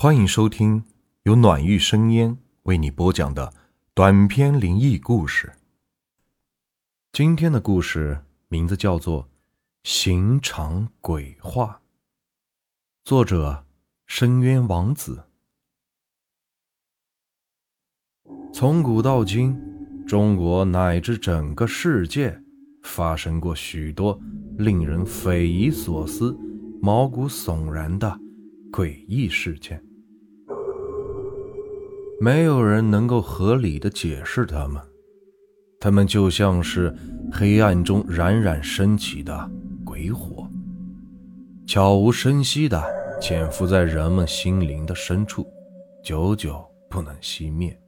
欢迎收听由暖玉生烟为你播讲的短篇灵异故事。今天的故事名字叫做《刑场鬼话》，作者深渊王子。从古到今，中国乃至整个世界，发生过许多令人匪夷所思、毛骨悚然的诡异事件。没有人能够合理的解释它们，它们就像是黑暗中冉冉升起的鬼火，悄无声息地潜伏在人们心灵的深处，久久不能熄灭。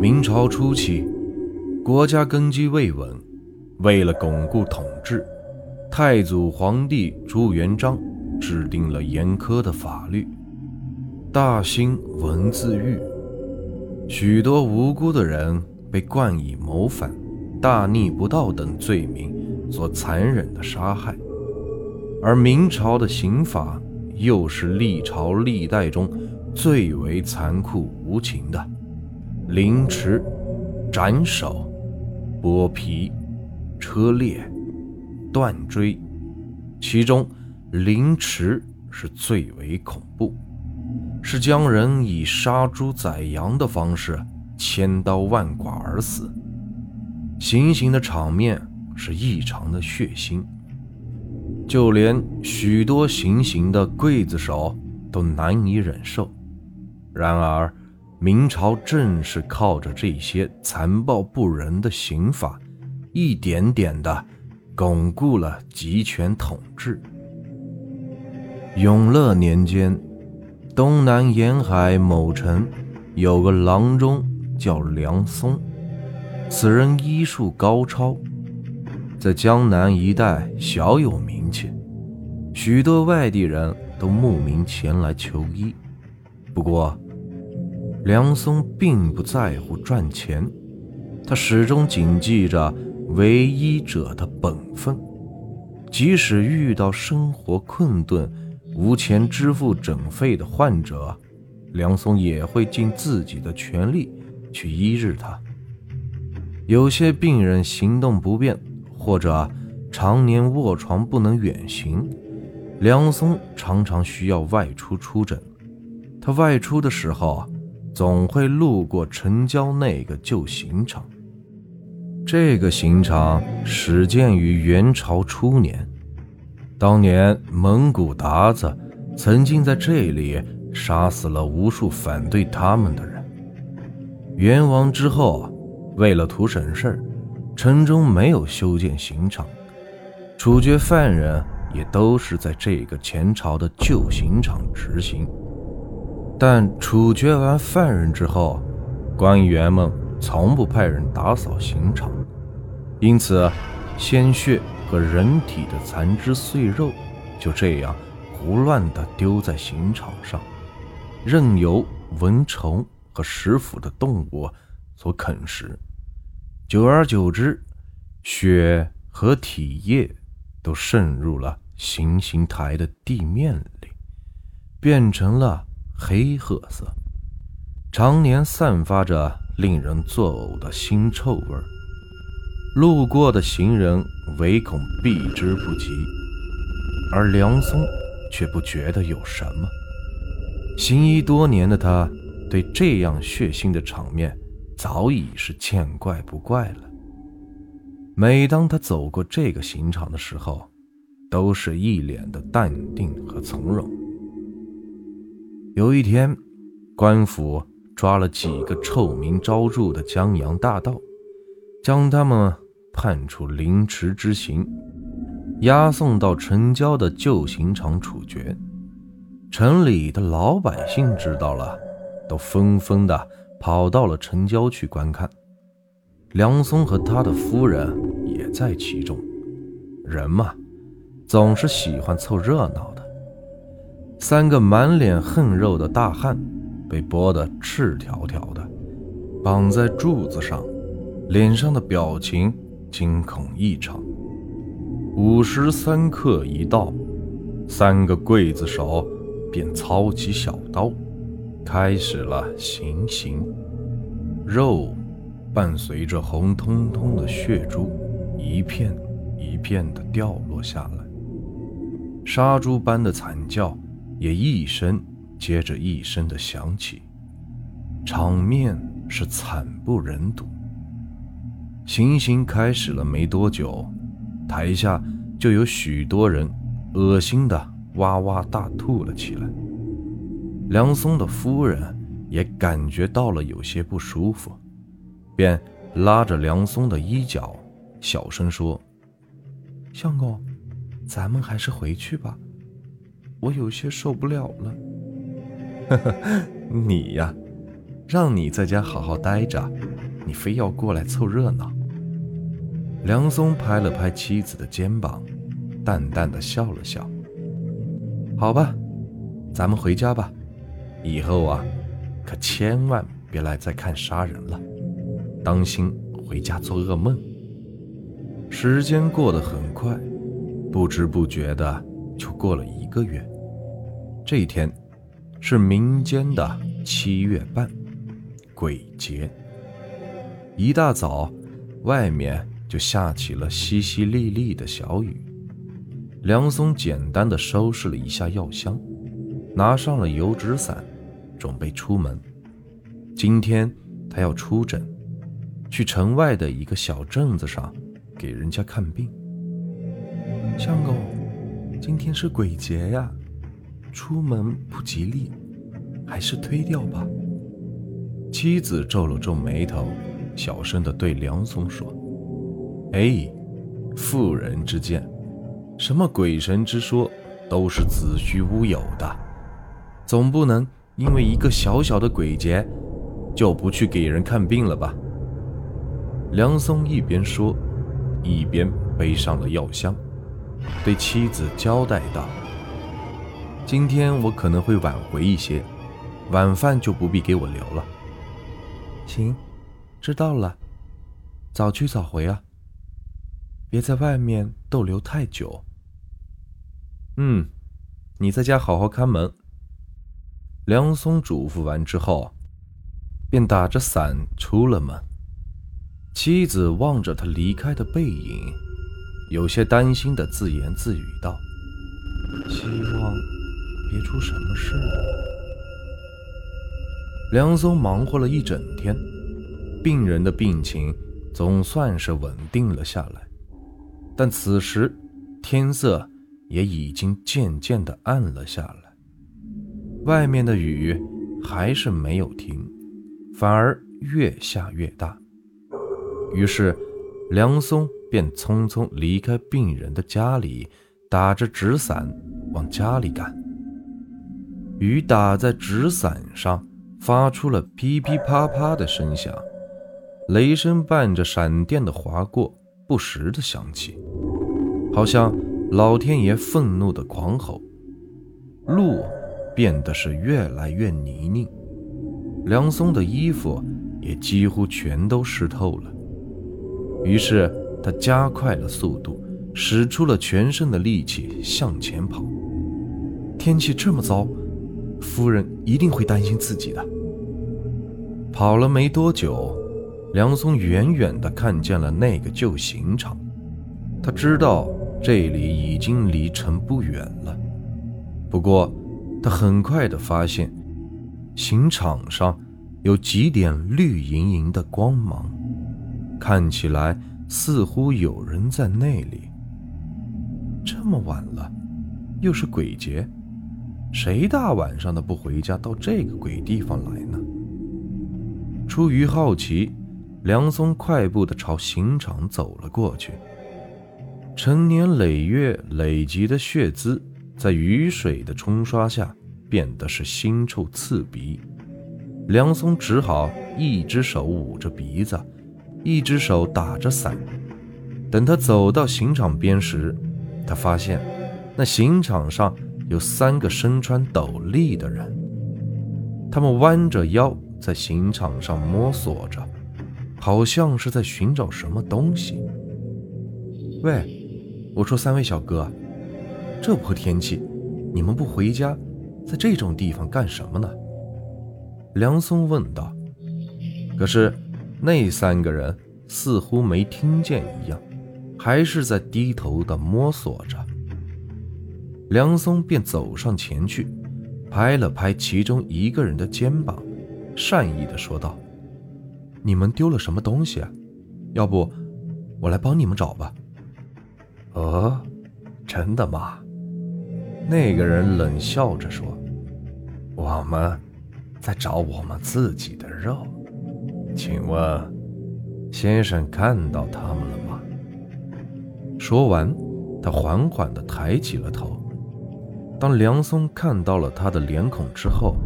明朝初期，国家根基未稳，为了巩固统治，太祖皇帝朱元璋制定了严苛的法律。大兴文字狱，许多无辜的人被冠以谋反、大逆不道等罪名所残忍的杀害，而明朝的刑法又是历朝历代中最为残酷无情的：凌迟、斩首、剥皮、车裂、断椎，其中凌迟是最为恐怖。是将人以杀猪宰羊的方式千刀万剐而死，行刑的场面是异常的血腥，就连许多行刑的刽子手都难以忍受。然而，明朝正是靠着这些残暴不仁的刑法，一点点的巩固了集权统治。永乐年间。东南沿海某城有个郎中叫梁松，此人医术高超，在江南一带小有名气，许多外地人都慕名前来求医。不过，梁松并不在乎赚钱，他始终谨记着为医者的本分，即使遇到生活困顿。无钱支付诊费的患者，梁松也会尽自己的全力去医治他。有些病人行动不便，或者常年卧床不能远行，梁松常常需要外出出诊。他外出的时候，总会路过城郊那个旧刑场。这个刑场始建于元朝初年。当年蒙古鞑子曾经在这里杀死了无数反对他们的人。元亡之后，为了图省事儿城中没有修建刑场，处决犯人也都是在这个前朝的旧刑场执行。但处决完犯人之后，官员们从不派人打扫刑场，因此鲜血。和人体的残肢碎肉就这样胡乱地丢在刑场上，任由蚊虫和食腐的动物所啃食。久而久之，血和体液都渗入了行刑台的地面里，变成了黑褐色，常年散发着令人作呕的腥臭味儿。路过的行人唯恐避之不及，而梁松却不觉得有什么。行医多年的他，对这样血腥的场面早已是见怪不怪了。每当他走过这个刑场的时候，都是一脸的淡定和从容。有一天，官府抓了几个臭名昭著的江洋大盗，将他们。判处凌迟之刑，押送到城郊的旧刑场处决。城里的老百姓知道了，都纷纷的跑到了城郊去观看。梁松和他的夫人也在其中。人嘛，总是喜欢凑热闹的。三个满脸横肉的大汉被剥得赤条条的，绑在柱子上，脸上的表情。惊恐异常。午时三刻一到，三个刽子手便操起小刀，开始了行刑。肉伴随着红彤彤的血珠，一片一片的掉落下来。杀猪般的惨叫也一声接着一声的响起，场面是惨不忍睹。行刑开始了没多久，台下就有许多人恶心的哇哇大吐了起来。梁松的夫人也感觉到了有些不舒服。便拉着梁松的衣角，小声说：“相公，咱们还是回去吧，我有些受不了了。”“呵呵，你呀，让你在家好好待着，你非要过来凑热闹。”梁松拍了拍妻子的肩膀，淡淡的笑了笑：“好吧，咱们回家吧，以后啊，可千万别来再看杀人了。”当心回家做噩梦。时间过得很快，不知不觉的就过了一个月。这一天是民间的七月半，鬼节。一大早，外面就下起了淅淅沥沥的小雨。梁松简单的收拾了一下药箱，拿上了油纸伞，准备出门。今天他要出诊。去城外的一个小镇子上，给人家看病。相公，今天是鬼节呀，出门不吉利，还是推掉吧。妻子皱了皱眉头，小声的对梁松说：“哎，妇人之见，什么鬼神之说，都是子虚乌有的，总不能因为一个小小的鬼节，就不去给人看病了吧？”梁松一边说，一边背上了药箱，对妻子交代道：“今天我可能会晚回一些，晚饭就不必给我留了。”“行，知道了，早去早回啊，别在外面逗留太久。”“嗯，你在家好好看门。”梁松嘱咐完之后，便打着伞出了门。妻子望着他离开的背影，有些担心的自言自语道：“希望别出什么事。”梁松忙活了一整天，病人的病情总算是稳定了下来。但此时天色也已经渐渐的暗了下来，外面的雨还是没有停，反而越下越大。于是，梁松便匆匆离开病人的家里，打着纸伞往家里赶。雨打在纸伞上，发出了噼噼啪啪的声响，雷声伴着闪电的划过，不时的响起，好像老天爷愤怒的狂吼。路变得是越来越泥泞，梁松的衣服也几乎全都湿透了。于是他加快了速度，使出了全身的力气向前跑。天气这么糟，夫人一定会担心自己的。跑了没多久，梁松远远地看见了那个旧刑场。他知道这里已经离城不远了。不过，他很快地发现，刑场上有几点绿莹莹的光芒。看起来似乎有人在那里。这么晚了，又是鬼节，谁大晚上的不回家到这个鬼地方来呢？出于好奇，梁松快步的朝刑场走了过去。成年累月累积的血渍，在雨水的冲刷下变得是腥臭刺鼻。梁松只好一只手捂着鼻子。一只手打着伞，等他走到刑场边时，他发现那刑场上有三个身穿斗笠的人，他们弯着腰在刑场上摸索着，好像是在寻找什么东西。喂，我说三位小哥，这破天气，你们不回家，在这种地方干什么呢？梁松问道。可是那三个人似乎没听见一样，还是在低头的摸索着。梁松便走上前去，拍了拍其中一个人的肩膀，善意的说道：“你们丢了什么东西？要不我来帮你们找吧。”“哦，真的吗？”那个人冷笑着说：“我们在找我们自己的肉，请问先生看到他们了吗？”说完，他缓缓地抬起了头。当梁松看到了他的脸孔之后，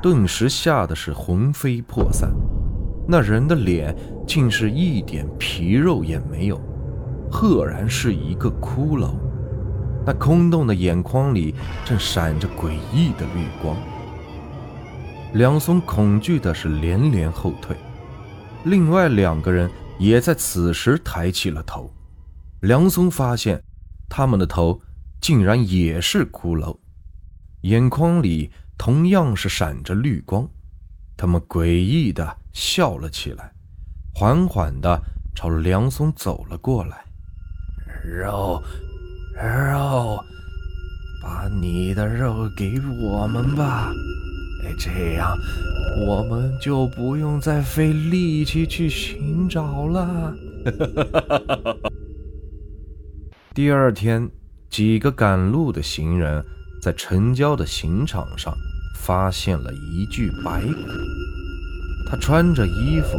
顿时吓得是魂飞魄散。那人的脸竟是一点皮肉也没有，赫然是一个骷髅。那空洞的眼眶里正闪着诡异的绿光。梁松恐惧的是连连后退，另外两个人也在此时抬起了头。梁松发现，他们的头。竟然也是骷髅，眼眶里同样是闪着绿光。他们诡异的笑了起来，缓缓的朝梁松走了过来。肉，肉，把你的肉给我们吧，这样我们就不用再费力气去寻找了。第二天。几个赶路的行人在城郊的刑场上发现了一具白骨。他穿着衣服，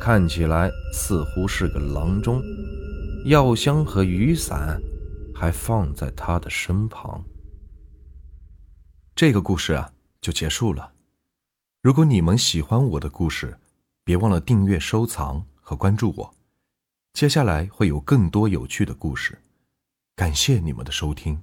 看起来似乎是个郎中，药箱和雨伞还放在他的身旁。这个故事啊，就结束了。如果你们喜欢我的故事，别忘了订阅、收藏和关注我。接下来会有更多有趣的故事。感谢你们的收听。